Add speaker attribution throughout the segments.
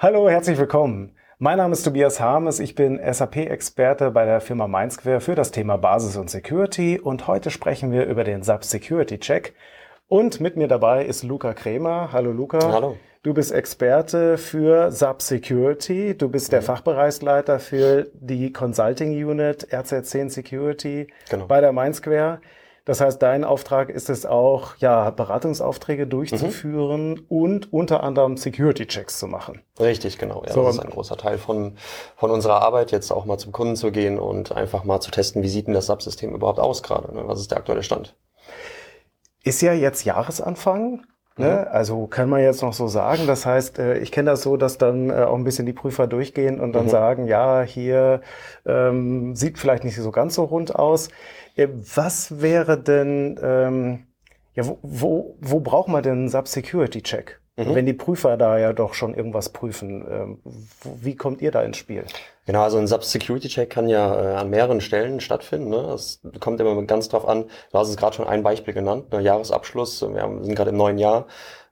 Speaker 1: Hallo, herzlich willkommen. Mein Name ist Tobias Harmes, ich bin SAP-Experte bei der Firma Mindsquare für das Thema Basis und Security und heute sprechen wir über den SAP Security Check. Und mit mir dabei ist Luca Kremer. Hallo Luca.
Speaker 2: Hallo.
Speaker 1: Du bist Experte für SAP Security. Du bist der mhm. Fachbereichsleiter für die Consulting Unit RZ10 Security genau. bei der Mindsquare. Das heißt, dein Auftrag ist es auch, ja, Beratungsaufträge durchzuführen mhm. und unter anderem Security-Checks zu machen.
Speaker 2: Richtig, genau. Ja, so, das ist ein großer Teil von, von unserer Arbeit, jetzt auch mal zum Kunden zu gehen und einfach mal zu testen, wie sieht denn das Subsystem überhaupt aus gerade? Ne? Was ist der aktuelle Stand?
Speaker 1: Ist ja jetzt Jahresanfang. Ne? Mhm. Also kann man jetzt noch so sagen. Das heißt, äh, ich kenne das so, dass dann äh, auch ein bisschen die Prüfer durchgehen und dann mhm. sagen, ja, hier ähm, sieht vielleicht nicht so ganz so rund aus. Äh, was wäre denn, ähm, ja, wo, wo, wo braucht man denn einen Sub-Security-Check? Mhm. Wenn die Prüfer da ja doch schon irgendwas prüfen, ähm, wie kommt ihr da ins Spiel?
Speaker 2: Genau, also ein Sub-Security-Check kann ja äh, an mehreren Stellen stattfinden. Ne? Das kommt immer ganz drauf an. Du hast es gerade schon ein Beispiel genannt, ne? Jahresabschluss. Wir haben, sind gerade im neuen Jahr.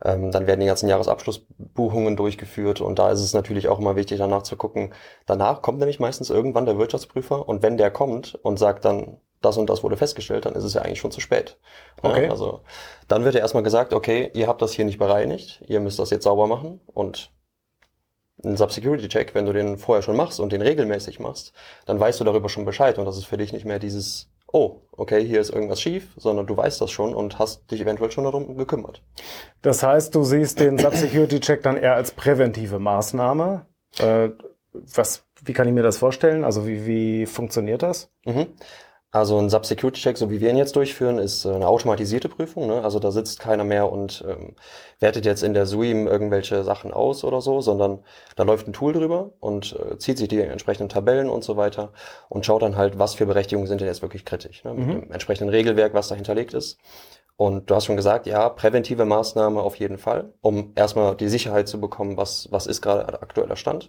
Speaker 2: Ähm, dann werden die ganzen Jahresabschlussbuchungen durchgeführt und da ist es natürlich auch immer wichtig, danach zu gucken. Danach kommt nämlich meistens irgendwann der Wirtschaftsprüfer und wenn der kommt und sagt dann, das und das wurde festgestellt, dann ist es ja eigentlich schon zu spät. Okay. Ja, also dann wird ja erstmal gesagt, okay, ihr habt das hier nicht bereinigt, ihr müsst das jetzt sauber machen und ein Sub-Security-Check, wenn du den vorher schon machst und den regelmäßig machst, dann weißt du darüber schon Bescheid und das ist für dich nicht mehr dieses, oh, okay, hier ist irgendwas schief, sondern du weißt das schon und hast dich eventuell schon darum gekümmert.
Speaker 1: Das heißt, du siehst den Sub-Security-Check dann eher als präventive Maßnahme. Äh, was, wie kann ich mir das vorstellen? Also wie, wie funktioniert das?
Speaker 2: Mhm. Also ein Sub-Security-Check, so wie wir ihn jetzt durchführen, ist äh, eine automatisierte Prüfung. Ne? Also da sitzt keiner mehr und ähm, wertet jetzt in der SUIM irgendwelche Sachen aus oder so, sondern da läuft ein Tool drüber und äh, zieht sich die entsprechenden Tabellen und so weiter und schaut dann halt, was für Berechtigungen sind denn jetzt wirklich kritisch. Ne? Mit mhm. dem entsprechenden Regelwerk, was da hinterlegt ist. Und du hast schon gesagt, ja, präventive Maßnahme auf jeden Fall, um erstmal die Sicherheit zu bekommen, was, was ist gerade aktueller Stand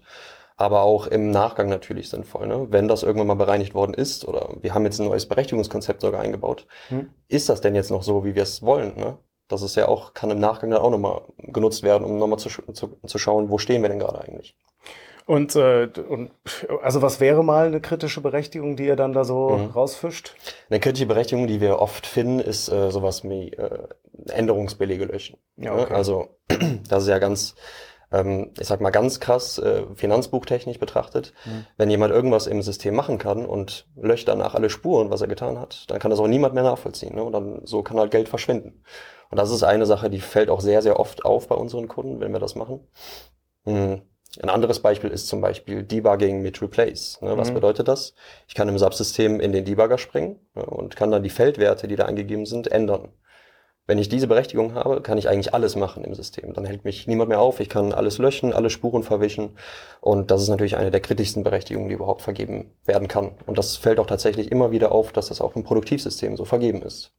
Speaker 2: aber auch im Nachgang natürlich sinnvoll. Ne? Wenn das irgendwann mal bereinigt worden ist oder wir haben jetzt ein neues Berechtigungskonzept sogar eingebaut, hm. ist das denn jetzt noch so, wie wir es wollen? Ne? Das ist ja auch, kann im Nachgang dann auch nochmal genutzt werden, um nochmal zu, zu, zu schauen, wo stehen wir denn gerade eigentlich.
Speaker 1: Und, äh, und also was wäre mal eine kritische Berechtigung, die ihr dann da so mhm. rausfischt?
Speaker 2: Eine kritische Berechtigung, die wir oft finden, ist äh, sowas wie äh, Änderungsbelege löschen. Ja, okay. Also das ist ja ganz ähm, ich sag mal ganz krass, äh, finanzbuchtechnisch betrachtet, mhm. wenn jemand irgendwas im System machen kann und löscht danach alle Spuren, was er getan hat, dann kann das auch niemand mehr nachvollziehen. Ne? Und dann so kann halt Geld verschwinden. Und das ist eine Sache, die fällt auch sehr, sehr oft auf bei unseren Kunden, wenn wir das machen. Mhm. Ein anderes Beispiel ist zum Beispiel Debugging mit Replace. Ne? Was mhm. bedeutet das? Ich kann im Subsystem in den Debugger springen ne? und kann dann die Feldwerte, die da angegeben sind, ändern. Wenn ich diese Berechtigung habe, kann ich eigentlich alles machen im System. Dann hält mich niemand mehr auf. Ich kann alles löschen, alle Spuren verwischen. Und das ist natürlich eine der kritischsten Berechtigungen, die überhaupt vergeben werden kann. Und das fällt auch tatsächlich immer wieder auf, dass das auch im Produktivsystem so vergeben ist.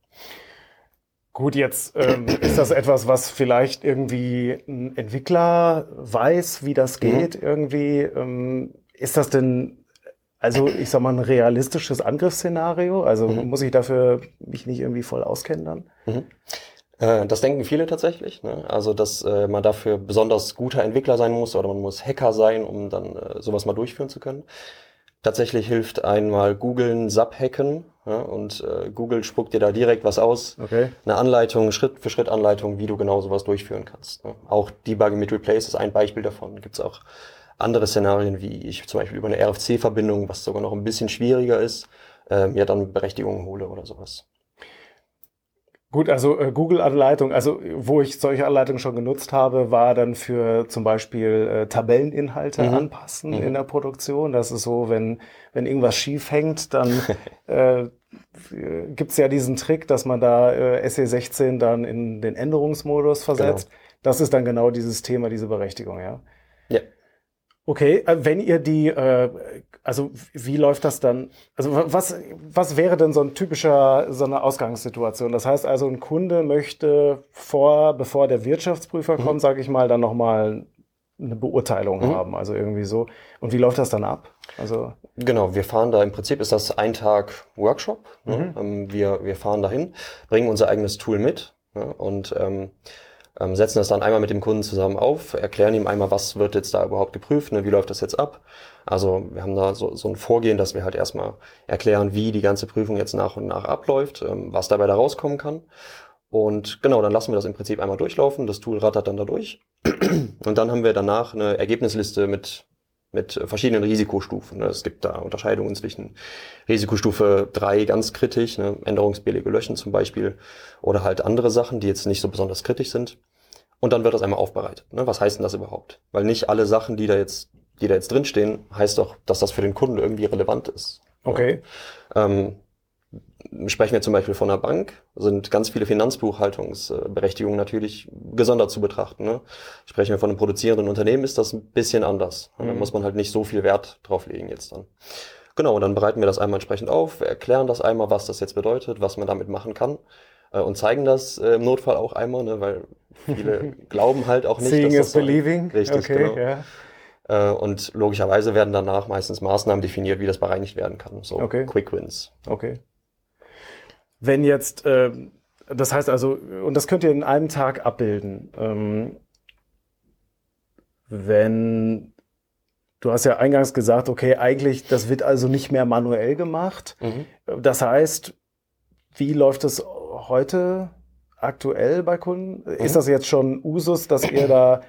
Speaker 1: Gut, jetzt ähm, ist das etwas, was vielleicht irgendwie ein Entwickler weiß, wie das mhm. geht. Mhm. Irgendwie ähm, ist das denn also ich sag mal ein realistisches Angriffsszenario? Also mhm. muss ich dafür mich nicht irgendwie voll auskennen dann? Mhm.
Speaker 2: Äh, das denken viele tatsächlich. Ne? Also, dass äh, man dafür besonders guter Entwickler sein muss oder man muss Hacker sein, um dann äh, sowas mal durchführen zu können. Tatsächlich hilft einmal googeln, Sub-Hacken ja, und äh, Google spuckt dir da direkt was aus. Okay. Eine Anleitung, Schritt für Schritt Anleitung, wie du genau sowas durchführen kannst. Ne? Auch Debugging mit Replace ist ein Beispiel davon. Gibt's auch andere Szenarien, wie ich zum Beispiel über eine RFC-Verbindung, was sogar noch ein bisschen schwieriger ist, äh, mir dann Berechtigungen hole oder sowas.
Speaker 1: Gut, also äh, Google-Anleitung, also wo ich solche Anleitungen schon genutzt habe, war dann für zum Beispiel äh, Tabelleninhalte mhm. anpassen mhm. in der Produktion. Das ist so, wenn, wenn irgendwas schief hängt, dann äh, gibt ja diesen Trick, dass man da äh, SE16 dann in den Änderungsmodus versetzt. Genau. Das ist dann genau dieses Thema, diese Berechtigung, ja. Ja. Okay, äh, wenn ihr die, äh, also wie läuft das dann? Also was, was wäre denn so ein typischer, so eine Ausgangssituation? Das heißt also, ein Kunde möchte vor, bevor der Wirtschaftsprüfer mhm. kommt, sage ich mal, dann nochmal eine Beurteilung mhm. haben, also irgendwie so. Und wie läuft das dann ab?
Speaker 2: Also genau, wir fahren da im Prinzip ist das ein Tag Workshop. Ne? Mhm. Ähm, wir wir fahren dahin, bringen unser eigenes Tool mit ne? und ähm, ähm, setzen das dann einmal mit dem Kunden zusammen auf, erklären ihm einmal, was wird jetzt da überhaupt geprüft, ne, wie läuft das jetzt ab. Also wir haben da so, so ein Vorgehen, dass wir halt erstmal erklären, wie die ganze Prüfung jetzt nach und nach abläuft, ähm, was dabei da rauskommen kann. Und genau, dann lassen wir das im Prinzip einmal durchlaufen, das Tool rattert dann da durch. Und dann haben wir danach eine Ergebnisliste mit, mit verschiedenen Risikostufen. Ne. Es gibt da Unterscheidungen zwischen Risikostufe 3 ganz kritisch, ne, änderungsbillige Löschen zum Beispiel, oder halt andere Sachen, die jetzt nicht so besonders kritisch sind. Und dann wird das einmal aufbereitet. Ne? Was heißt denn das überhaupt? Weil nicht alle Sachen, die da jetzt, die da jetzt drinstehen, heißt doch, dass das für den Kunden irgendwie relevant ist.
Speaker 1: Okay.
Speaker 2: Ähm, sprechen wir zum Beispiel von einer Bank, sind ganz viele Finanzbuchhaltungsberechtigungen natürlich gesondert zu betrachten. Ne? Sprechen wir von einem produzierenden Unternehmen, ist das ein bisschen anders. Mhm. Da muss man halt nicht so viel Wert drauf legen jetzt dann. Genau, und dann bereiten wir das einmal entsprechend auf, erklären das einmal, was das jetzt bedeutet, was man damit machen kann äh, und zeigen das äh, im Notfall auch einmal, ne, weil viele glauben halt auch nicht.
Speaker 1: Seeing is believing.
Speaker 2: Richtig, okay, genau. Yeah. Äh, und logischerweise werden danach meistens Maßnahmen definiert, wie das bereinigt werden kann. So
Speaker 1: okay.
Speaker 2: Quick Wins.
Speaker 1: Okay. Wenn jetzt, äh, das heißt also, und das könnt ihr in einem Tag abbilden. Ähm, wenn Du hast ja eingangs gesagt, okay, eigentlich, das wird also nicht mehr manuell gemacht. Mhm. Das heißt, wie läuft es heute aktuell bei Kunden? Mhm. Ist das jetzt schon Usus, dass ihr da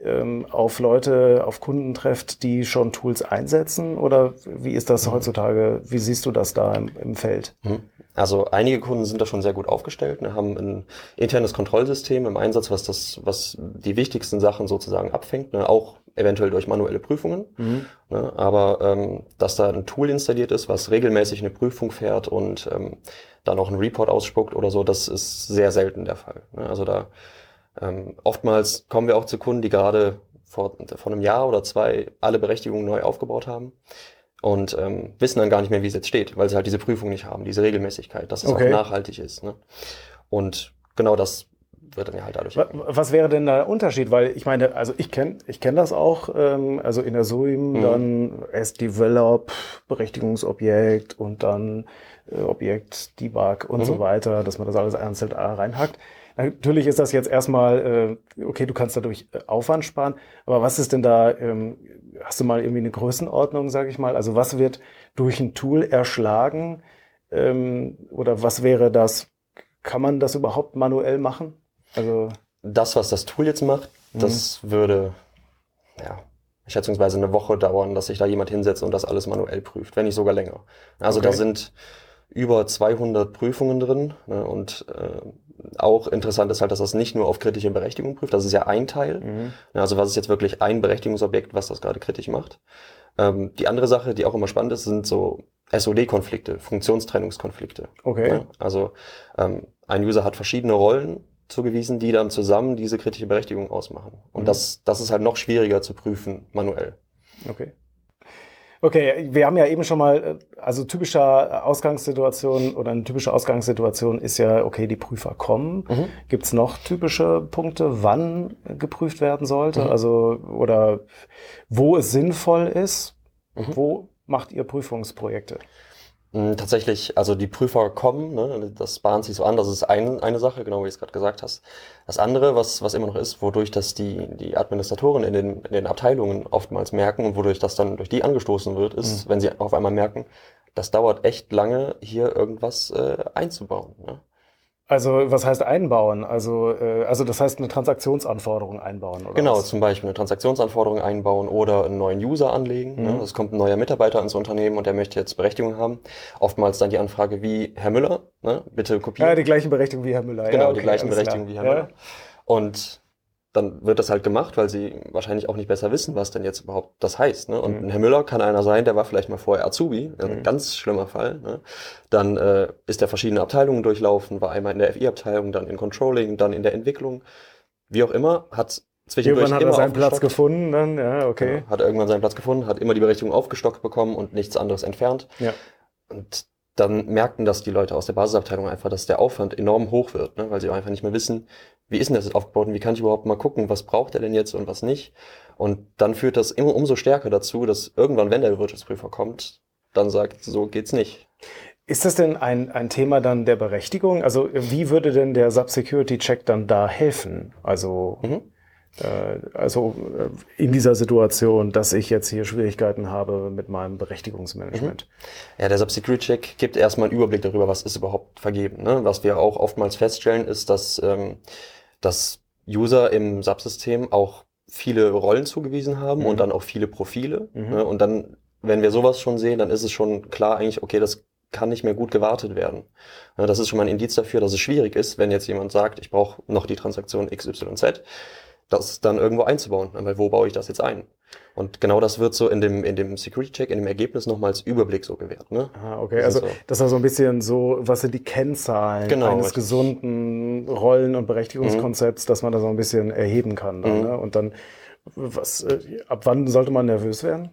Speaker 1: ähm, auf Leute, auf Kunden trefft, die schon Tools einsetzen? Oder wie ist das heutzutage? Wie siehst du das da im, im Feld?
Speaker 2: Mhm. Also einige Kunden sind da schon sehr gut aufgestellt, ne, haben ein internes Kontrollsystem im Einsatz, was das, was die wichtigsten Sachen sozusagen abfängt, ne, auch eventuell durch manuelle Prüfungen. Mhm. Ne, aber ähm, dass da ein Tool installiert ist, was regelmäßig eine Prüfung fährt und ähm, dann auch einen Report ausspuckt oder so, das ist sehr selten der Fall. Ne. Also da ähm, oftmals kommen wir auch zu Kunden, die gerade vor, vor einem Jahr oder zwei alle Berechtigungen neu aufgebaut haben und ähm, wissen dann gar nicht mehr, wie es jetzt steht, weil sie halt diese Prüfung nicht haben, diese Regelmäßigkeit, dass es okay. auch nachhaltig ist. Ne? Und genau das wird dann ja halt dadurch.
Speaker 1: Was wäre denn der Unterschied? Weil ich meine, also ich kenne ich kenn das auch, ähm, also in der SUIM mhm. dann S-Develop, Berechtigungsobjekt und dann äh, Objekt, Debug und mhm. so weiter, dass man das alles einzeln reinhackt. Natürlich ist das jetzt erstmal, äh, okay, du kannst dadurch äh, Aufwand sparen, aber was ist denn da, ähm, hast du mal irgendwie eine Größenordnung, sage ich mal? Also was wird durch ein Tool erschlagen ähm, oder was wäre das? Kann man das überhaupt manuell machen?
Speaker 2: Also das, was das Tool jetzt macht, mhm. das würde ja schätzungsweise eine Woche dauern, dass sich da jemand hinsetzt und das alles manuell prüft, wenn nicht sogar länger. Also okay. da sind über 200 Prüfungen drin ne, und äh, auch interessant ist halt, dass das nicht nur auf kritische Berechtigung prüft, das ist ja ein Teil. Mhm. Also was ist jetzt wirklich ein Berechtigungsobjekt, was das gerade kritisch macht. Ähm, die andere Sache, die auch immer spannend ist, sind so SOD-Konflikte, Funktionstrennungskonflikte.
Speaker 1: Okay. Ja,
Speaker 2: also ähm, ein User hat verschiedene Rollen zugewiesen, die dann zusammen diese kritische Berechtigung ausmachen. Und mhm. das, das ist halt noch schwieriger zu prüfen manuell.
Speaker 1: Okay. Okay, wir haben ja eben schon mal, äh, also typischer Ausgangssituation oder eine typische Ausgangssituation ist ja, okay, die Prüfer kommen. Mhm. Gibt es noch typische Punkte, wann geprüft werden sollte? Mhm. Also, oder wo es sinnvoll ist? Mhm. Wo macht ihr Prüfungsprojekte?
Speaker 2: Hm, tatsächlich, also die Prüfer kommen, ne, das bahnt sich so an, das ist ein, eine Sache, genau wie du es gerade gesagt hast. Das andere, was, was immer noch ist, wodurch das die, die Administratoren in den, in den Abteilungen oftmals merken und wodurch das dann durch die angestoßen wird, ist, mhm. wenn sie auf einmal merken, das dauert echt lange, hier irgendwas äh, einzubauen. Ne?
Speaker 1: Also was heißt einbauen? Also, äh, also das heißt eine Transaktionsanforderung einbauen, oder?
Speaker 2: Genau,
Speaker 1: was?
Speaker 2: zum Beispiel eine Transaktionsanforderung einbauen oder einen neuen User anlegen. Ne? Mhm. Es kommt ein neuer Mitarbeiter ins Unternehmen und der möchte jetzt Berechtigung haben. Oftmals dann die Anfrage wie Herr Müller, ne? bitte kopieren.
Speaker 1: Ja, die gleiche Berechtigung wie Herr Müller.
Speaker 2: Genau,
Speaker 1: ja,
Speaker 2: okay, die gleichen Berechtigungen wie Herr ja. Müller. Und dann wird das halt gemacht, weil sie wahrscheinlich auch nicht besser wissen, was denn jetzt überhaupt das heißt. Ne? Und mhm. Herr Müller kann einer sein, der war vielleicht mal vorher Azubi, also mhm. ein ganz schlimmer Fall. Ne? Dann äh, ist er verschiedene Abteilungen durchlaufen, war einmal in der FI-Abteilung, dann in Controlling, dann in der Entwicklung. Wie auch immer, hat
Speaker 1: zwischendurch irgendwann hat er seinen Platz gefunden, dann ja, okay.
Speaker 2: Ja, hat irgendwann seinen Platz gefunden, hat immer die Berechtigung aufgestockt bekommen und nichts anderes entfernt.
Speaker 1: Ja.
Speaker 2: Und dann merkten das die Leute aus der Basisabteilung einfach, dass der Aufwand enorm hoch wird, ne? weil sie einfach nicht mehr wissen, wie ist denn das jetzt aufgebaut und wie kann ich überhaupt mal gucken, was braucht er denn jetzt und was nicht. Und dann führt das immer umso stärker dazu, dass irgendwann, wenn der Wirtschaftsprüfer kommt, dann sagt, so geht's nicht.
Speaker 1: Ist das denn ein, ein Thema dann der Berechtigung? Also wie würde denn der Sub-Security-Check dann da helfen? Also, mhm. Äh, also äh, in dieser Situation, dass ich jetzt hier Schwierigkeiten habe mit meinem Berechtigungsmanagement.
Speaker 2: Mhm. Ja, der Sub-Security-Check gibt erstmal einen Überblick darüber, was ist überhaupt vergeben. Ne? Was wir auch oftmals feststellen, ist, dass, ähm, dass User im Subsystem auch viele Rollen zugewiesen haben mhm. und dann auch viele Profile. Mhm. Ne? Und dann, wenn wir sowas schon sehen, dann ist es schon klar eigentlich, okay, das kann nicht mehr gut gewartet werden. Das ist schon mal ein Indiz dafür, dass es schwierig ist, wenn jetzt jemand sagt, ich brauche noch die Transaktion XYZ, das dann irgendwo einzubauen. Weil wo baue ich das jetzt ein? Und genau das wird so in dem, in dem Security-Check, in dem Ergebnis nochmal als Überblick so gewährt. Ne?
Speaker 1: Ah, okay. Das also so. das ist so ein bisschen so, was sind die Kennzahlen genau, eines richtig. gesunden Rollen- und Berechtigungskonzepts, mhm. dass man da so ein bisschen erheben kann. Dann, mhm. ne? Und dann, was, äh, ab wann sollte man nervös werden?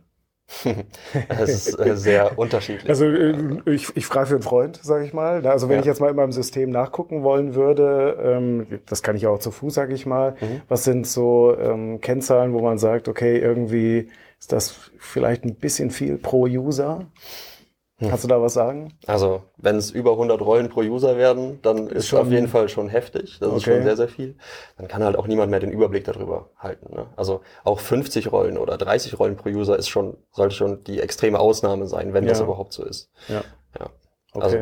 Speaker 2: Es ist äh, sehr unterschiedlich.
Speaker 1: Also äh, ich, ich frage für einen Freund, sage ich mal. Also wenn ja. ich jetzt mal in meinem System nachgucken wollen würde, ähm, das kann ich auch zu Fuß, sage ich mal. Mhm. Was sind so ähm, Kennzahlen, wo man sagt, okay, irgendwie ist das vielleicht ein bisschen viel pro User? Hm. Kannst du da was sagen?
Speaker 2: Also, wenn es über 100 Rollen pro User werden, dann ist, ist auf jeden Fall schon heftig. Das okay. ist schon sehr, sehr viel. Dann kann halt auch niemand mehr den Überblick darüber halten. Ne? Also auch 50 Rollen oder 30 Rollen pro User ist schon, sollte schon die extreme Ausnahme sein, wenn ja. das überhaupt so ist.
Speaker 1: Ja. ja. Okay. Also,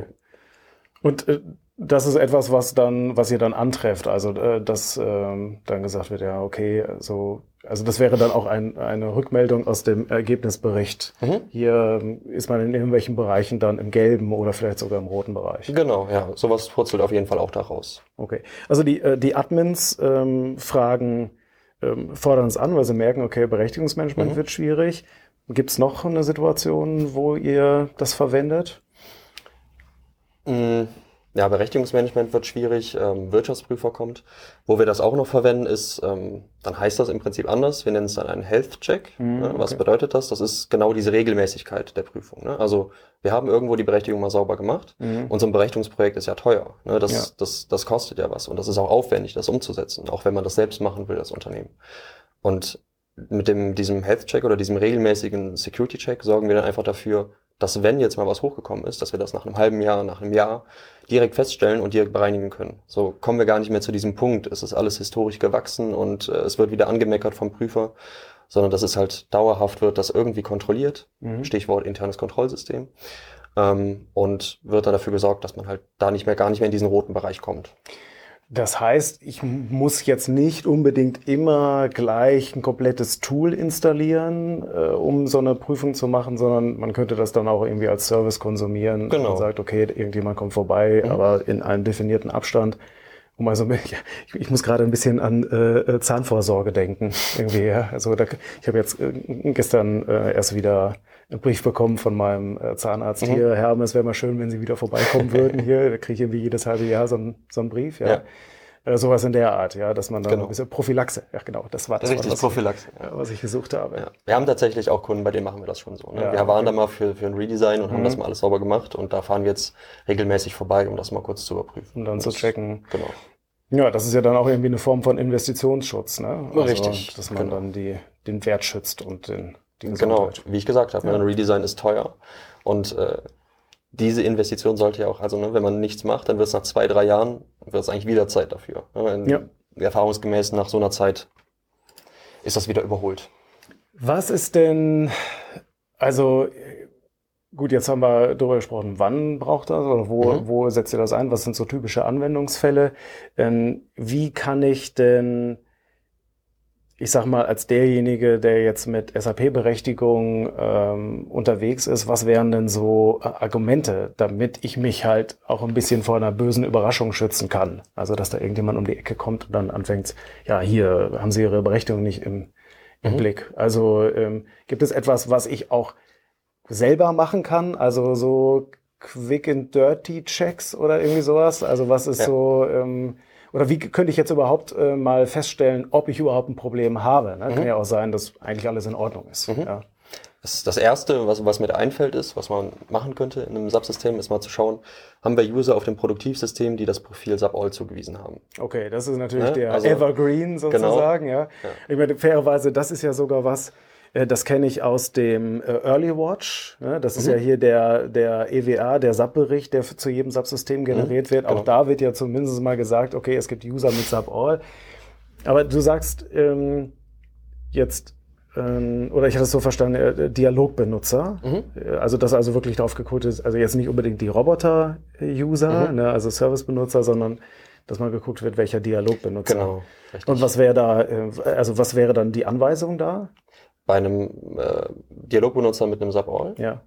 Speaker 1: Und äh, das ist etwas, was dann, was ihr dann antrefft. Also, äh, dass ähm, dann gesagt wird, ja, okay, so also das wäre dann auch ein, eine Rückmeldung aus dem Ergebnisbericht. Mhm. Hier ähm, ist man in irgendwelchen Bereichen dann im gelben oder vielleicht sogar im roten Bereich.
Speaker 2: Genau, ja, sowas purzelt auf jeden Fall auch daraus.
Speaker 1: Okay, also die, äh, die Admins ähm, fragen, ähm, fordern es an, weil sie merken, okay, Berechtigungsmanagement mhm. wird schwierig. Gibt es noch eine Situation, wo ihr das verwendet?
Speaker 2: Ja, Berechtigungsmanagement wird schwierig, ähm, Wirtschaftsprüfer kommt. Wo wir das auch noch verwenden, ist, ähm, dann heißt das im Prinzip anders. Wir nennen es dann einen Health Check. Mhm, ne? Was okay. bedeutet das? Das ist genau diese Regelmäßigkeit der Prüfung. Ne? Also wir haben irgendwo die Berechtigung mal sauber gemacht. Mhm. Und so ein Berechtigungsprojekt ist ja teuer. Ne? Das, ja. das, das kostet ja was und das ist auch aufwendig, das umzusetzen, auch wenn man das selbst machen will, das Unternehmen. Und mit dem, diesem Health Check oder diesem regelmäßigen Security Check sorgen wir dann einfach dafür, dass wenn jetzt mal was hochgekommen ist, dass wir das nach einem halben Jahr, nach einem Jahr direkt feststellen und direkt bereinigen können. So kommen wir gar nicht mehr zu diesem Punkt. Es ist alles historisch gewachsen und äh, es wird wieder angemeckert vom Prüfer, sondern dass es halt dauerhaft wird, das irgendwie kontrolliert. Mhm. Stichwort internes Kontrollsystem. Ähm, und wird dann dafür gesorgt, dass man halt da nicht mehr, gar nicht mehr in diesen roten Bereich kommt.
Speaker 1: Das heißt, ich muss jetzt nicht unbedingt immer gleich ein komplettes Tool installieren, äh, um so eine Prüfung zu machen, sondern man könnte das dann auch irgendwie als Service konsumieren. Genau. Man sagt, okay, irgendjemand kommt vorbei, mhm. aber in einem definierten Abstand. Um also, ich, ich muss gerade ein bisschen an äh, Zahnvorsorge denken. Irgendwie, ja. Also da, ich habe jetzt äh, gestern äh, erst wieder einen Brief bekommen von meinem äh, Zahnarzt mhm. hier, Herr, es wäre mal schön, wenn Sie wieder vorbeikommen würden hier. Da kriege ich irgendwie jedes halbe Jahr so, ein, so einen Brief, ja. ja. Äh, sowas in der Art, ja, dass man dann genau. ein bisschen Prophylaxe, ja genau, das war das,
Speaker 2: Richtig,
Speaker 1: was,
Speaker 2: Prophylaxe,
Speaker 1: ja. was ich gesucht habe. Ja.
Speaker 2: Wir haben tatsächlich auch Kunden, bei denen machen wir das schon so. Ne? Ja, wir waren okay. da mal für, für ein Redesign und mhm. haben das mal alles sauber gemacht und da fahren wir jetzt regelmäßig vorbei, um das mal kurz zu überprüfen.
Speaker 1: Um dann und zu checken.
Speaker 2: Genau.
Speaker 1: Ja, das ist ja dann auch irgendwie eine Form von Investitionsschutz, ne?
Speaker 2: Also, Richtig.
Speaker 1: Dass man genau. dann die, den Wert schützt und den
Speaker 2: Genau, wie ich gesagt habe, ja. ein Redesign ist teuer und äh, diese Investition sollte ja auch, also ne, wenn man nichts macht, dann wird es nach zwei, drei Jahren, wird es eigentlich wieder Zeit dafür. Ne? Ja. Erfahrungsgemäß nach so einer Zeit ist das wieder überholt.
Speaker 1: Was ist denn, also gut, jetzt haben wir darüber gesprochen, wann braucht das oder wo, mhm. wo setzt ihr das ein? Was sind so typische Anwendungsfälle? Ähm, wie kann ich denn ich sag mal, als derjenige, der jetzt mit SAP-Berechtigung ähm, unterwegs ist, was wären denn so äh, Argumente, damit ich mich halt auch ein bisschen vor einer bösen Überraschung schützen kann? Also, dass da irgendjemand um die Ecke kommt und dann anfängt, ja, hier haben Sie Ihre Berechtigung nicht im, im mhm. Blick. Also, ähm, gibt es etwas, was ich auch selber machen kann? Also, so Quick and Dirty Checks oder irgendwie sowas? Also, was ist ja. so, ähm, oder wie könnte ich jetzt überhaupt äh, mal feststellen, ob ich überhaupt ein Problem habe? Ne? Mhm. Kann ja auch sein, dass eigentlich alles in Ordnung ist. Mhm. Ja.
Speaker 2: Das, das Erste, was, was mir einfällt, ist, was man machen könnte in einem Subsystem, ist mal zu schauen, haben wir User auf dem Produktivsystem, die das Profil SubAll zugewiesen haben.
Speaker 1: Okay, das ist natürlich ja? der also, Evergreen genau. sozusagen. Genau. Ja. ja. Ich meine, fairerweise, das ist ja sogar was, das kenne ich aus dem äh, Early Watch. Ne? Das ist mhm. ja hier der, der EWA, der SAP-Bericht, der zu jedem SAP-System generiert mhm. wird. Auch genau. da wird ja zumindest mal gesagt, okay, es gibt User mit SAP All. Aber du sagst ähm, jetzt, ähm, oder ich hatte es so verstanden, äh, Dialogbenutzer. Mhm. Äh, also das also wirklich darauf geguckt ist, also jetzt nicht unbedingt die Roboter-User, mhm. ne, also Service-Benutzer, sondern dass mal geguckt wird, welcher Dialogbenutzer. Genau. Richtig. Und was wäre da, äh, also was wäre dann die Anweisung da?
Speaker 2: Bei einem äh, Dialogbenutzer mit einem SAP-All?
Speaker 1: Ja.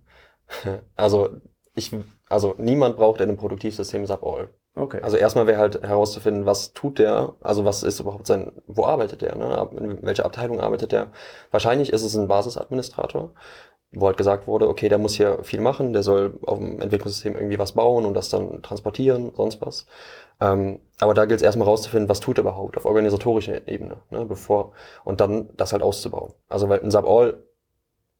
Speaker 2: Also ich, also niemand braucht in einem Produktivsystem SAP-All.
Speaker 1: Okay.
Speaker 2: Also erstmal wäre halt herauszufinden, was tut der, also was ist überhaupt sein, wo arbeitet der, ne? in welcher Abteilung arbeitet der. Wahrscheinlich ist es ein Basisadministrator, wo halt gesagt wurde, okay, der muss hier viel machen, der soll auf dem Entwicklungssystem irgendwie was bauen und das dann transportieren, sonst was. Ähm, aber da gilt es erstmal rauszufinden, was tut er überhaupt auf organisatorischer Ebene, ne, bevor und dann das halt auszubauen. Also weil ein Sub-All,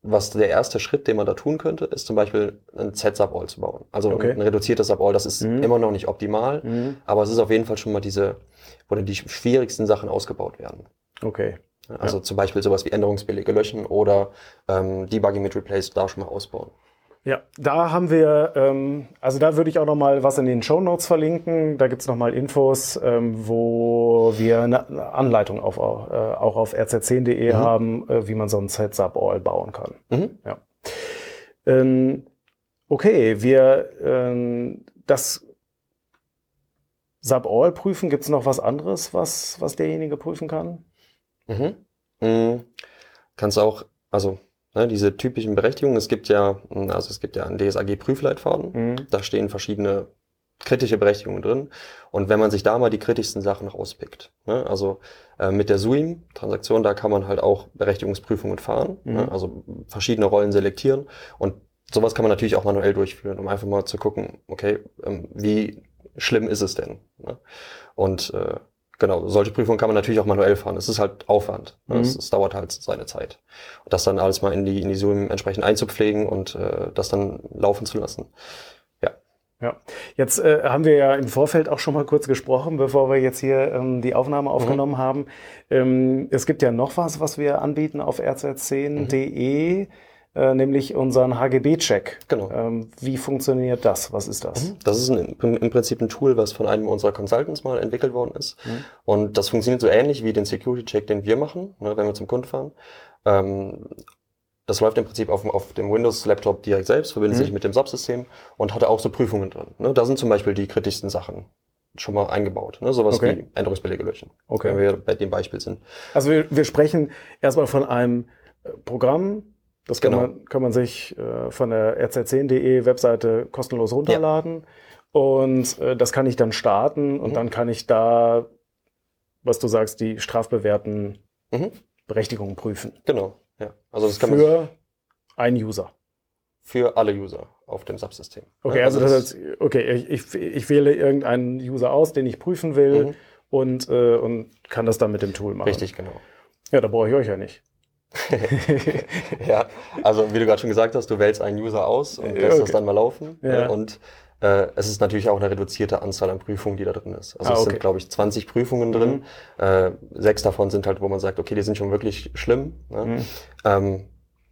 Speaker 2: was der erste Schritt, den man da tun könnte, ist zum Beispiel ein Z-Sub-All zu bauen. Also okay. ein reduziertes Sub-All, das ist mhm. immer noch nicht optimal, mhm. aber es ist auf jeden Fall schon mal diese, wo dann die schwierigsten Sachen ausgebaut werden.
Speaker 1: Okay.
Speaker 2: Also ja. zum Beispiel sowas wie Änderungsbelege löschen oder ähm, Debugging mit Replace da schon mal ausbauen.
Speaker 1: Ja, da haben wir, ähm, also da würde ich auch noch mal was in den Show Notes verlinken. Da gibt's noch mal Infos, ähm, wo wir eine Anleitung auf, äh, auch auf rz10.de mhm. haben, äh, wie man so ein Set-Sub-All bauen kann. Mhm. Ja. Ähm, okay, wir ähm, das Sub-All prüfen. Gibt's noch was anderes, was, was derjenige prüfen kann?
Speaker 2: Mhm. Mhm. Kannst auch, also Ne, diese typischen Berechtigungen, es gibt ja, also es gibt ja einen DSAG-Prüfleitfaden, mhm. da stehen verschiedene kritische Berechtigungen drin. Und wenn man sich da mal die kritischsten Sachen rauspickt, ne, also äh, mit der SUIM-Transaktion, da kann man halt auch Berechtigungsprüfungen fahren, ne, mhm. ne, also verschiedene Rollen selektieren. Und sowas kann man natürlich auch manuell durchführen, um einfach mal zu gucken, okay, ähm, wie schlimm ist es denn? Ne? Und äh, genau, solche Prüfungen kann man natürlich auch manuell fahren. Es ist halt Aufwand. Ne? Mhm. Es, es, dauert halt seine Zeit. Und das dann alles mal in die, in die Zoom entsprechend einzupflegen und äh, das dann laufen zu lassen. Ja.
Speaker 1: Ja, jetzt äh, haben wir ja im Vorfeld auch schon mal kurz gesprochen, bevor wir jetzt hier ähm, die Aufnahme mhm. aufgenommen mhm. haben. Ähm, es gibt ja noch was, was wir anbieten auf rz10.de. Mhm äh, nämlich unseren HGB-Check.
Speaker 2: Genau.
Speaker 1: Ähm, wie funktioniert das? Was ist das?
Speaker 2: Mhm. Das ist ein, im Prinzip ein Tool, was von einem unserer Consultants mal entwickelt worden ist. Mhm. Und das funktioniert so ähnlich wie den Security-Check, den wir machen, ne, wenn wir zum Kunden fahren. Ähm, das läuft im Prinzip auf, auf dem Windows-Laptop direkt selbst, verbindet mhm. sich mit dem Subsystem und hat auch so Prüfungen drin. Ne? Da sind zum Beispiel die kritischsten Sachen schon mal eingebaut. Ne? Sowas okay. wie Änderungsbelege löschen. Okay. Wenn wir bei dem Beispiel sind.
Speaker 1: Also wir, wir sprechen erstmal von einem äh, Programm, das kann, genau. man, kann man sich äh, von der rz10.de Webseite kostenlos runterladen. Ja. Und äh, das kann ich dann starten und mhm. dann kann ich da, was du sagst, die strafbewährten mhm. Berechtigungen prüfen.
Speaker 2: Genau, ja. Also das kann
Speaker 1: Für man einen User.
Speaker 2: Für alle User auf dem Subsystem.
Speaker 1: Okay, ja, also, also das heißt, okay, ich, ich, ich, wähle irgendeinen User aus, den ich prüfen will mhm. und, äh, und kann das dann mit dem Tool machen.
Speaker 2: Richtig, genau.
Speaker 1: Ja, da brauche ich euch ja nicht.
Speaker 2: ja, also wie du gerade schon gesagt hast, du wählst einen User aus und lässt okay. das dann mal laufen. Ja. Und äh, es ist natürlich auch eine reduzierte Anzahl an Prüfungen, die da drin ist. Also ah, es sind, glaube ich, 20 Prüfungen drin. Mhm. Äh, sechs davon sind halt, wo man sagt, okay, die sind schon wirklich schlimm. Ne? Mhm. Ähm,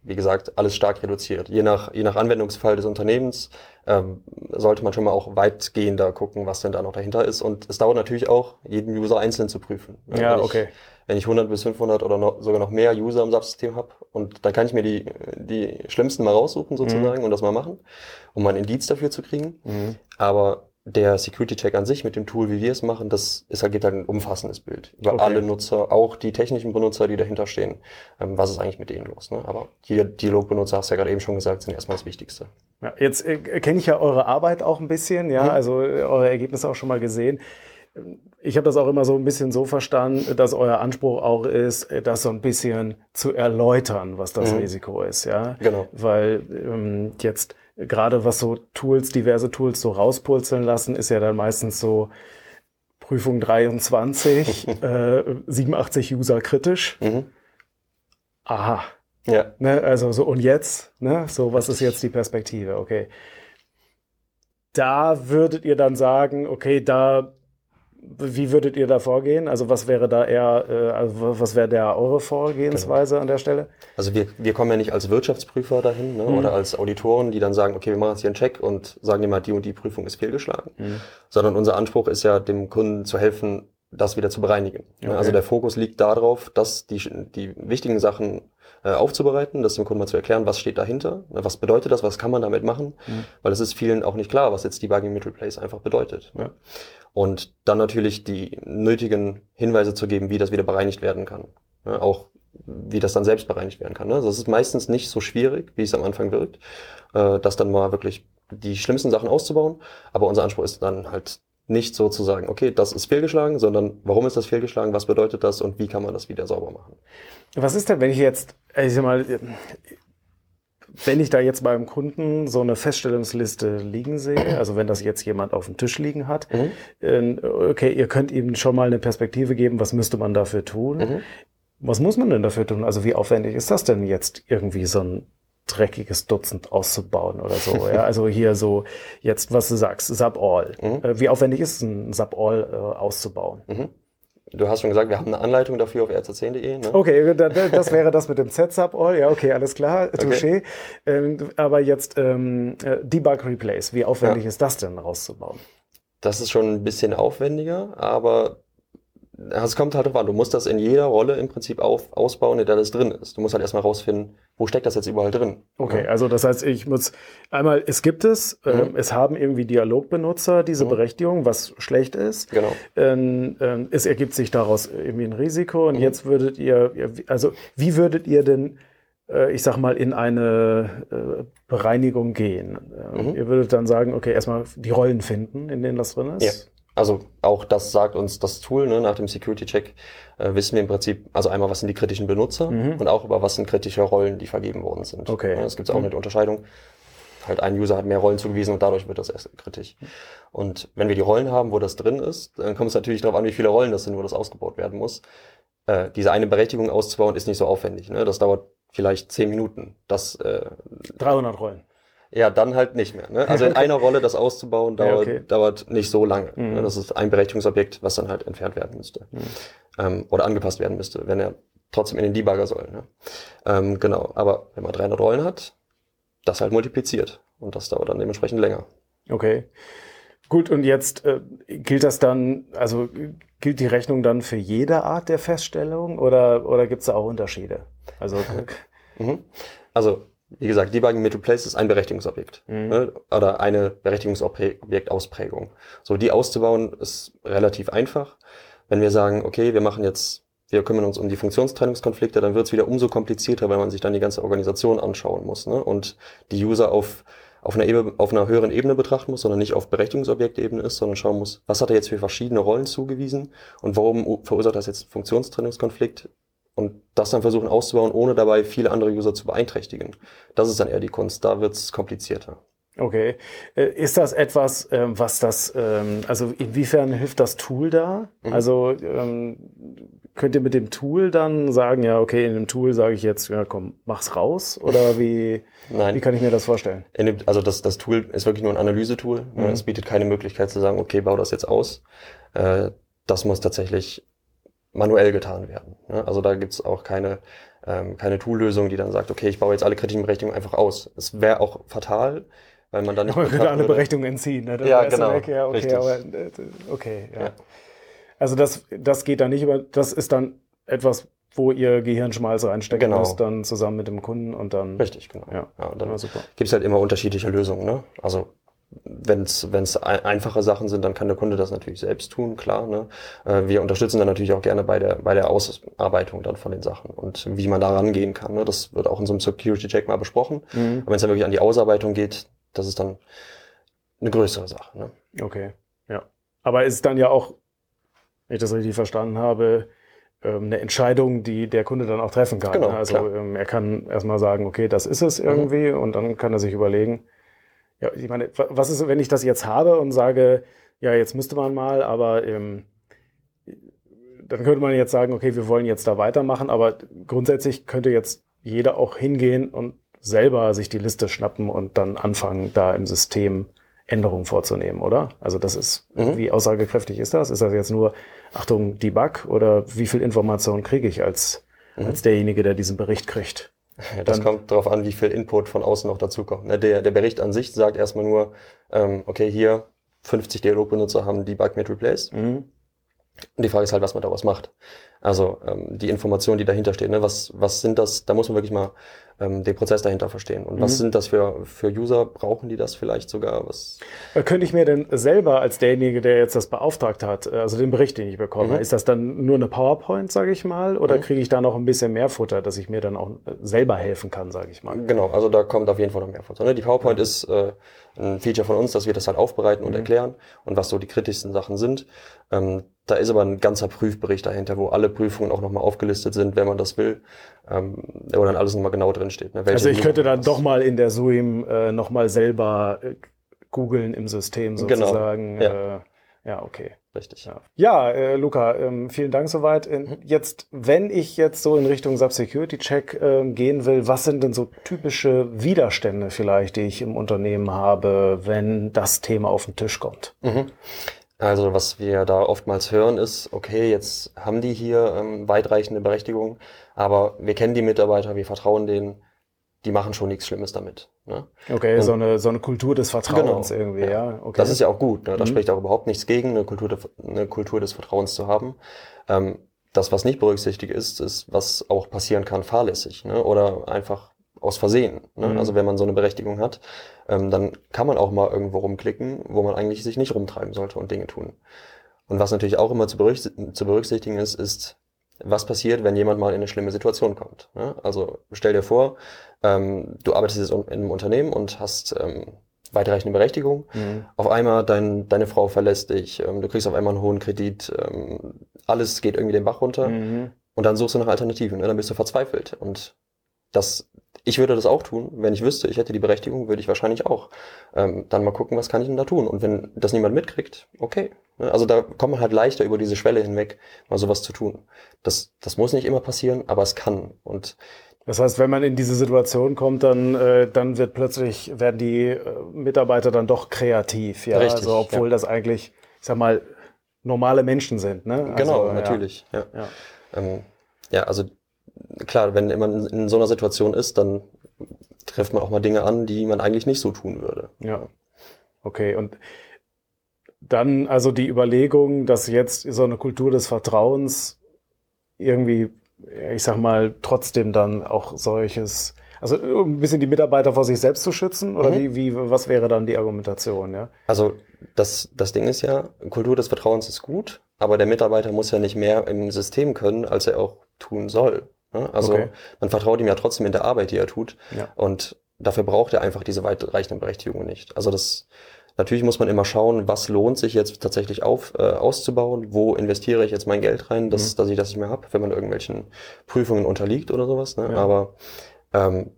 Speaker 2: wie gesagt, alles stark reduziert. Je nach, je nach Anwendungsfall des Unternehmens ähm, sollte man schon mal auch weitgehender gucken, was denn da noch dahinter ist. Und es dauert natürlich auch, jeden User einzeln zu prüfen.
Speaker 1: Ja, okay
Speaker 2: wenn ich 100 bis 500 oder noch, sogar noch mehr User im Subsystem habe und dann kann ich mir die, die schlimmsten mal raussuchen sozusagen mhm. und das mal machen, um mal ein Indiz dafür zu kriegen. Mhm. Aber der Security-Check an sich mit dem Tool, wie wir es machen, das ist halt, geht halt ein umfassendes Bild über okay. alle Nutzer, auch die technischen Benutzer, die dahinter stehen. Ähm, was ist eigentlich mit denen los? Ne? Aber die Dialogbenutzer, hast du ja gerade eben schon gesagt, sind erstmal das Wichtigste.
Speaker 1: Ja, jetzt äh, kenne ich ja eure Arbeit auch ein bisschen, ja, mhm. also äh, eure Ergebnisse auch schon mal gesehen ich habe das auch immer so ein bisschen so verstanden, dass euer Anspruch auch ist, das so ein bisschen zu erläutern, was das mhm. Risiko ist, ja.
Speaker 2: Genau.
Speaker 1: Weil ähm, jetzt gerade was so Tools, diverse Tools so rauspulzeln lassen, ist ja dann meistens so Prüfung 23, äh, 87 User kritisch. Mhm. Aha.
Speaker 2: Ja.
Speaker 1: Ne, also so und jetzt, ne? So, was ist jetzt die Perspektive? Okay. Da würdet ihr dann sagen, okay, da wie würdet ihr da vorgehen? Also was wäre da eher, äh, also was wäre der eure Vorgehensweise genau. an der Stelle?
Speaker 2: Also wir, wir kommen ja nicht als Wirtschaftsprüfer dahin ne? Mhm. oder als Auditoren, die dann sagen, okay, wir machen jetzt hier einen Check und sagen immer, die und die Prüfung ist fehlgeschlagen. Mhm. Sondern unser Anspruch ist ja, dem Kunden zu helfen, das wieder zu bereinigen. Okay. Also der Fokus liegt darauf, dass die, die wichtigen Sachen aufzubereiten, das dem Kunden mal zu erklären, was steht dahinter, ne, was bedeutet das, was kann man damit machen, mhm. weil es ist vielen auch nicht klar, was jetzt Debugging mit Replace einfach bedeutet. Ja. Und dann natürlich die nötigen Hinweise zu geben, wie das wieder bereinigt werden kann. Ja, auch wie das dann selbst bereinigt werden kann. Ne? Also das ist meistens nicht so schwierig, wie es am Anfang wirkt, äh, das dann mal wirklich die schlimmsten Sachen auszubauen. Aber unser Anspruch ist dann halt nicht so zu sagen, okay, das ist fehlgeschlagen, sondern warum ist das fehlgeschlagen, was bedeutet das und wie kann man das wieder sauber machen.
Speaker 1: Was ist denn, wenn ich jetzt, ich sag mal, wenn ich da jetzt beim Kunden so eine Feststellungsliste liegen sehe, also wenn das jetzt jemand auf dem Tisch liegen hat, mhm. Ähm, okay, ihr könnt ihm schon mal eine Perspektive geben, was müsste man dafür tun? Mhm. Was muss man denn dafür tun? Also wie aufwendig ist das denn jetzt irgendwie so ein dreckiges Dutzend auszubauen oder so. ja, also hier so jetzt, was du sagst, Sub-All. Mhm. Äh, wie aufwendig ist es, ein Sub-All äh, auszubauen? Mhm.
Speaker 2: Du hast schon gesagt, wir haben eine Anleitung dafür auf rz10.de.
Speaker 1: Ne? Okay, das wäre das mit dem Z-Sub-All. Ja, okay, alles klar, touché. Okay. Ähm, aber jetzt ähm, äh, Debug Replace, wie aufwendig ja. ist das denn rauszubauen?
Speaker 2: Das ist schon ein bisschen aufwendiger, aber es kommt halt drauf an, du musst das in jeder Rolle im Prinzip auf, ausbauen, in der das drin ist. Du musst halt erstmal rausfinden, wo steckt das jetzt überall drin.
Speaker 1: Okay, ja. also das heißt, ich muss einmal, es gibt es, mhm. ähm, es haben irgendwie Dialogbenutzer diese mhm. Berechtigung, was schlecht ist.
Speaker 2: Genau.
Speaker 1: Ähm, ähm, es ergibt sich daraus irgendwie ein Risiko und mhm. jetzt würdet ihr, also wie würdet ihr denn äh, ich sag mal, in eine äh, Bereinigung gehen. Mhm. Ihr würdet dann sagen, okay, erstmal die Rollen finden, in denen das drin ist. Ja.
Speaker 2: Also auch das sagt uns das Tool, ne, nach dem Security-Check äh, wissen wir im Prinzip, also einmal, was sind die kritischen Benutzer mhm. und auch über was sind kritische Rollen, die vergeben worden sind.
Speaker 1: Okay.
Speaker 2: Es gibt auch mhm. eine Unterscheidung. Halt ein User hat mehr Rollen zugewiesen und dadurch wird das erst kritisch. Und wenn wir die Rollen haben, wo das drin ist, dann kommt es natürlich darauf an, wie viele Rollen das sind, wo das ausgebaut werden muss. Äh, diese eine Berechtigung auszubauen ist nicht so aufwendig. Ne? Das dauert vielleicht zehn Minuten. Das, äh,
Speaker 1: 300 Rollen.
Speaker 2: Ja, dann halt nicht mehr. Ne? Also in einer Rolle das auszubauen dauert, ja, okay. dauert nicht so lange. Ne? Mhm. Das ist ein Berechtigungsobjekt, was dann halt entfernt werden müsste. Mhm. Ähm, oder angepasst werden müsste, wenn er trotzdem in den Debugger soll. Ne? Ähm, genau, aber wenn man 300 Rollen hat, das halt multipliziert. Und das dauert dann dementsprechend länger.
Speaker 1: Okay. Gut, und jetzt äh, gilt das dann, also gilt die Rechnung dann für jede Art der Feststellung oder, oder gibt es da auch Unterschiede? Also,
Speaker 2: mhm. also wie gesagt, Debugging mit Replace ist ein Berechtigungsobjekt mhm. ne? oder eine Berechtigungsobjektausprägung. So, die auszubauen ist relativ einfach. Wenn wir sagen, okay, wir machen jetzt, wir kümmern uns um die Funktionstrennungskonflikte, dann wird es wieder umso komplizierter, weil man sich dann die ganze Organisation anschauen muss ne? und die User auf auf einer, Ebene, auf einer höheren Ebene betrachten muss, sondern nicht auf Berechtigungsobjektebene ist, sondern schauen muss, was hat er jetzt für verschiedene Rollen zugewiesen und warum verursacht das jetzt Funktionstrennungskonflikt und das dann versuchen auszubauen, ohne dabei viele andere User zu beeinträchtigen. Das ist dann eher die Kunst. Da wird es komplizierter.
Speaker 1: Okay. Äh, ist das etwas, ähm, was das, ähm, also inwiefern hilft das Tool da? Mhm. Also ähm, könnt ihr mit dem Tool dann sagen, ja, okay, in dem Tool sage ich jetzt, ja komm, mach's raus? Oder wie, Nein. wie kann ich mir das vorstellen?
Speaker 2: Dem, also das, das Tool ist wirklich nur ein Analysetool. Mhm. Es bietet keine Möglichkeit zu sagen, okay, bau das jetzt aus. Äh, das muss tatsächlich manuell getan werden. Ne? Also da gibt's auch keine, ähm, keine Tool-Lösung, die dann sagt, okay, ich baue jetzt alle kritischen Berechtigungen einfach aus. Es wäre auch fatal, weil man dann nicht.
Speaker 1: Man könnte alle Berechtigungen entziehen. Ne?
Speaker 2: Dann ja, genau. Weg.
Speaker 1: Ja, okay, richtig. aber äh, okay, ja. ja. Also das, das geht dann nicht, aber das ist dann etwas, wo ihr Gehirnschmalz reinstecken genau. müsst, dann zusammen mit dem Kunden und dann.
Speaker 2: Richtig, genau. Ja, ja dann ja, super. gibt's halt immer unterschiedliche Lösungen. Ne? Also wenn es einfache Sachen sind, dann kann der Kunde das natürlich selbst tun, klar. Ne? Äh, wir unterstützen dann natürlich auch gerne bei der, bei der Ausarbeitung dann von den Sachen und wie man da rangehen kann. Ne? Das wird auch in so einem Security-Check mal besprochen. Mhm. Aber wenn es dann wirklich an die Ausarbeitung geht, das ist dann eine größere Sache. Ne?
Speaker 1: Okay, ja. Aber ist dann ja auch, wenn ich das richtig verstanden habe, ähm, eine Entscheidung, die der Kunde dann auch treffen kann.
Speaker 2: Genau,
Speaker 1: ne? Also klar. Ähm, er kann erstmal sagen, okay, das ist es irgendwie mhm. und dann kann er sich überlegen, ja, ich meine, was ist, wenn ich das jetzt habe und sage, ja, jetzt müsste man mal, aber ähm, dann könnte man jetzt sagen, okay, wir wollen jetzt da weitermachen, aber grundsätzlich könnte jetzt jeder auch hingehen und selber sich die Liste schnappen und dann anfangen, da im System Änderungen vorzunehmen, oder? Also das ist, mhm. wie aussagekräftig ist das? Ist das jetzt nur, Achtung, Debug oder wie viel Information kriege ich als, mhm. als derjenige, der diesen Bericht kriegt?
Speaker 2: Ja, das Dann, kommt darauf an, wie viel Input von außen noch dazukommt. Ne, der, der Bericht an sich sagt erstmal nur, ähm, okay, hier 50 Dialogbenutzer haben Debug mit Replace. Mhm. Und die Frage ist halt, was man daraus macht. Also ähm, die Informationen, die dahinter stehen, ne? was, was sind das, da muss man wirklich mal ähm, den Prozess dahinter verstehen. Und mhm. was sind das für, für User? Brauchen die das vielleicht sogar? Was?
Speaker 1: Äh, könnte ich mir denn selber als derjenige, der jetzt das beauftragt hat, äh, also den Bericht, den ich bekomme, mhm. ist das dann nur eine PowerPoint, sage ich mal, oder mhm. kriege ich da noch ein bisschen mehr Futter, dass ich mir dann auch äh, selber helfen kann, sage ich mal?
Speaker 2: Genau, also da kommt auf jeden Fall noch mehr Futter. Ne? Die PowerPoint mhm. ist äh, ein Feature von uns, dass wir das halt aufbereiten und mhm. erklären und was so die kritischsten Sachen sind. Ähm, da ist aber ein ganzer Prüfbericht dahinter, wo alle Prüfungen auch nochmal aufgelistet sind, wenn man das will, ähm, wo dann alles nochmal genau drin steht.
Speaker 1: Ne? also ich könnte dann doch mal in der SUIM äh, nochmal selber äh, googeln im System genau. sozusagen. Genau. Ja. Äh, ja, okay.
Speaker 2: Richtig.
Speaker 1: Ja, ja äh, Luca, ähm, vielen Dank soweit. Äh, mhm. Jetzt, wenn ich jetzt so in Richtung Sub-Security-Check äh, gehen will, was sind denn so typische Widerstände vielleicht, die ich im Unternehmen habe, wenn das Thema auf den Tisch kommt? Mhm.
Speaker 2: Also was wir da oftmals hören ist, okay, jetzt haben die hier ähm, weitreichende Berechtigungen, aber wir kennen die Mitarbeiter, wir vertrauen denen, die machen schon nichts Schlimmes damit. Ne?
Speaker 1: Okay, Und, so, eine, so eine Kultur des Vertrauens genau, irgendwie, ja. ja.
Speaker 2: Okay. Das ist ja auch gut, ne? da mhm. spricht auch überhaupt nichts gegen, eine Kultur, de, eine Kultur des Vertrauens zu haben. Ähm, das, was nicht berücksichtigt ist, ist, was auch passieren kann, fahrlässig ne? oder einfach aus Versehen. Ne? Mhm. Also wenn man so eine Berechtigung hat, ähm, dann kann man auch mal irgendwo rumklicken, wo man eigentlich sich nicht rumtreiben sollte und Dinge tun. Und was natürlich auch immer zu, berücksichtigen ist, ist, was passiert, wenn jemand mal in eine schlimme Situation kommt. Ne? Also stell dir vor, ähm, du arbeitest jetzt in einem Unternehmen und hast ähm, weitreichende Berechtigung. Mhm. Auf einmal dein, deine Frau verlässt dich, ähm, du kriegst auf einmal einen hohen Kredit, ähm, alles geht irgendwie den Bach runter mhm. und dann suchst du nach Alternativen, ne? dann bist du verzweifelt. Und das ich würde das auch tun. Wenn ich wüsste, ich hätte die Berechtigung, würde ich wahrscheinlich auch ähm, dann mal gucken, was kann ich denn da tun. Und wenn das niemand mitkriegt, okay. Ne, also da kommt man halt leichter über diese Schwelle hinweg, mal sowas zu tun. Das, das muss nicht immer passieren, aber es kann. Und
Speaker 1: das heißt, wenn man in diese Situation kommt, dann, äh, dann wird plötzlich, werden die äh, Mitarbeiter dann doch kreativ, ja. Richtig, also obwohl ja. das eigentlich, ich sag mal, normale Menschen sind, ne?
Speaker 2: Also, genau, natürlich. Ja. Ja. Ähm, ja, also klar, wenn man in so einer Situation ist, dann trifft man auch mal Dinge an, die man eigentlich nicht so tun würde.
Speaker 1: Ja. Okay, und dann also die Überlegung, dass jetzt so eine Kultur des Vertrauens irgendwie, ich sag mal, trotzdem dann auch solches, also ein bisschen die Mitarbeiter vor sich selbst zu schützen oder mhm. wie, wie, was wäre dann die Argumentation, ja?
Speaker 2: Also das, das Ding ist ja, Kultur des Vertrauens ist gut, aber der Mitarbeiter muss ja nicht mehr im System können, als er auch tun soll. Ne? Also okay. man vertraut ihm ja trotzdem in der Arbeit, die er tut. Ja. Und dafür braucht er einfach diese weitreichenden Berechtigungen nicht. Also das natürlich muss man immer schauen, was lohnt sich jetzt tatsächlich auf, äh, auszubauen, wo investiere ich jetzt mein Geld rein, dass, mhm. dass ich das nicht mehr habe, wenn man irgendwelchen Prüfungen unterliegt oder sowas. Ne? Ja. Aber ähm,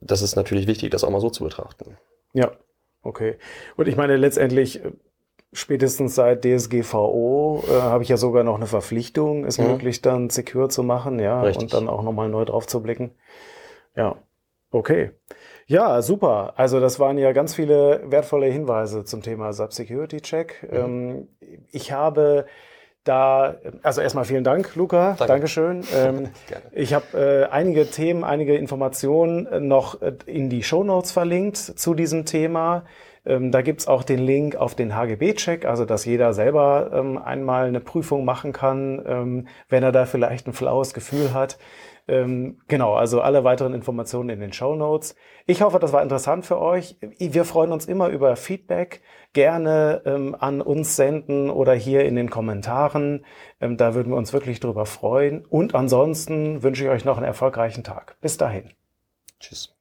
Speaker 2: das ist natürlich wichtig, das auch mal so zu betrachten.
Speaker 1: Ja, okay. Und ich meine, letztendlich äh, spätestens seit DSGVO äh, habe ich ja sogar noch eine Verpflichtung, es mhm. möglich dann secure zu machen, ja, Richtig. und dann auch nochmal neu drauf zu blicken. Ja, okay. Ja, super. Also das waren ja ganz viele wertvolle Hinweise zum Thema Subsecurity Check. Mhm. Ähm, ich habe da, also erstmal vielen Dank, Luca. Danke. Dankeschön. Ähm, ich habe äh, einige Themen, einige Informationen noch äh, in die Show Notes verlinkt zu diesem Thema. Ähm, da gibt's auch den Link auf den HGB-Check, also dass jeder selber ähm, einmal eine Prüfung machen kann, ähm, wenn er da vielleicht ein flaues Gefühl hat. Ähm, genau, also alle weiteren Informationen in den Show Notes. Ich hoffe, das war interessant für euch. Wir freuen uns immer über Feedback. Gerne ähm, an uns senden oder hier in den Kommentaren. Ähm, da würden wir uns wirklich drüber freuen. Und ansonsten wünsche ich euch noch einen erfolgreichen Tag. Bis dahin. Tschüss.